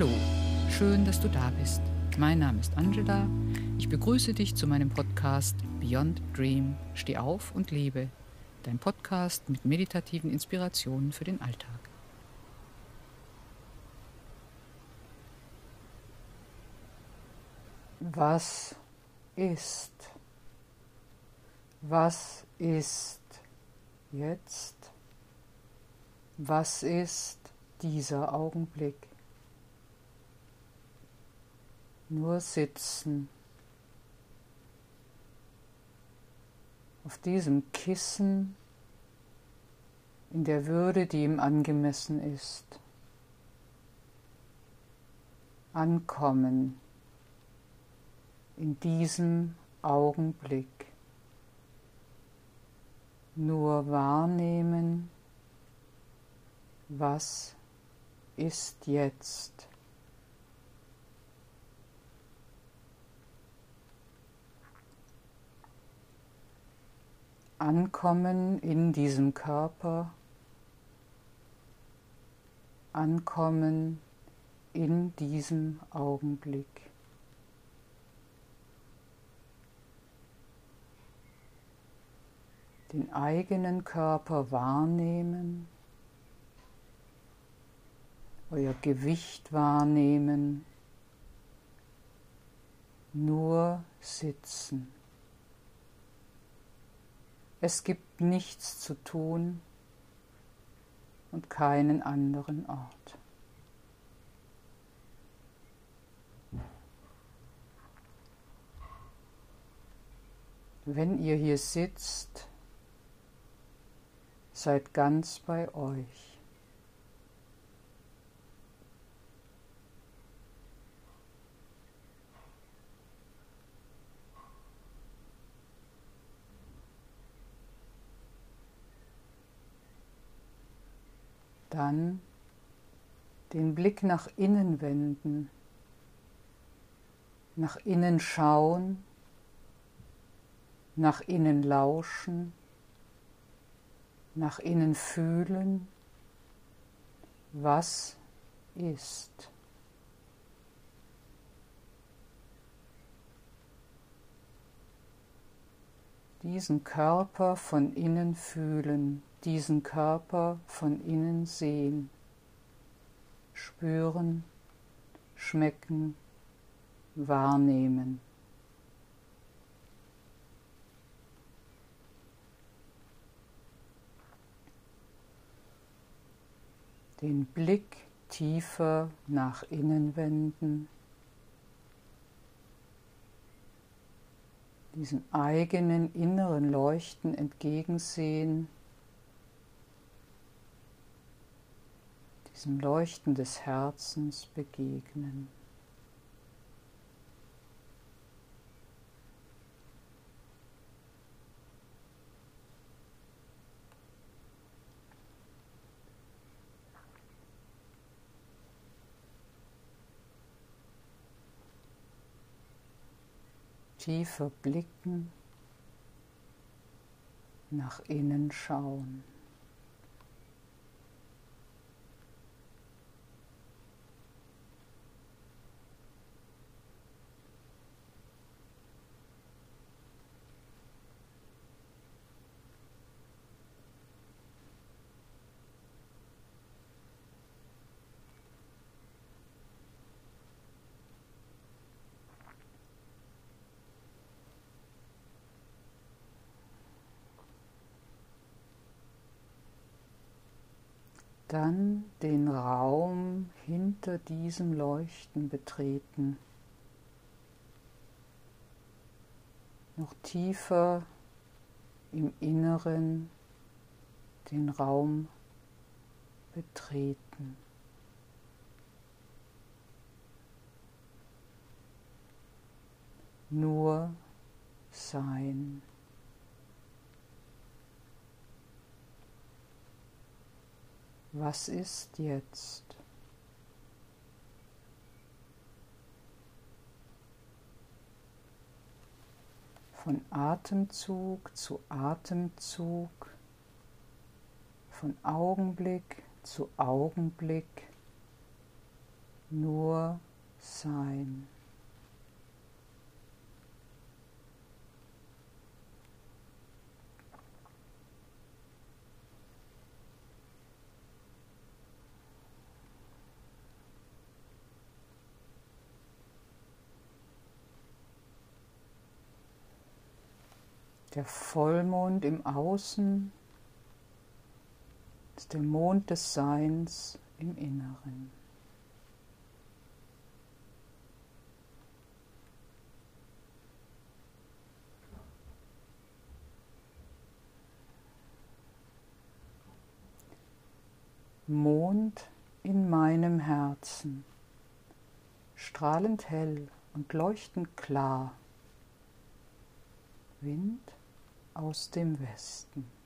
Hallo, schön, dass du da bist. Mein Name ist Angela. Ich begrüße dich zu meinem Podcast Beyond Dream. Steh auf und lebe. Dein Podcast mit meditativen Inspirationen für den Alltag. Was ist? Was ist jetzt? Was ist dieser Augenblick? Nur sitzen. Auf diesem Kissen in der Würde, die ihm angemessen ist. Ankommen in diesem Augenblick. Nur wahrnehmen, was ist jetzt. Ankommen in diesem Körper, ankommen in diesem Augenblick. Den eigenen Körper wahrnehmen, euer Gewicht wahrnehmen, nur sitzen. Es gibt nichts zu tun und keinen anderen Ort. Wenn ihr hier sitzt, seid ganz bei euch. Dann den Blick nach innen wenden, nach innen schauen, nach innen lauschen, nach innen fühlen, was ist. Diesen Körper von innen fühlen diesen Körper von innen sehen, spüren, schmecken, wahrnehmen. Den Blick tiefer nach innen wenden, diesem eigenen inneren Leuchten entgegensehen diesem Leuchten des Herzens begegnen. Tiefer blicken, nach innen schauen. Dann den Raum hinter diesem Leuchten betreten. Noch tiefer im Inneren den Raum betreten. Nur sein. Was ist jetzt? Von Atemzug zu Atemzug, von Augenblick zu Augenblick nur sein. Der Vollmond im Außen ist der Mond des Seins im Inneren. Mond in meinem Herzen, strahlend hell und leuchtend klar. Wind aus dem Westen.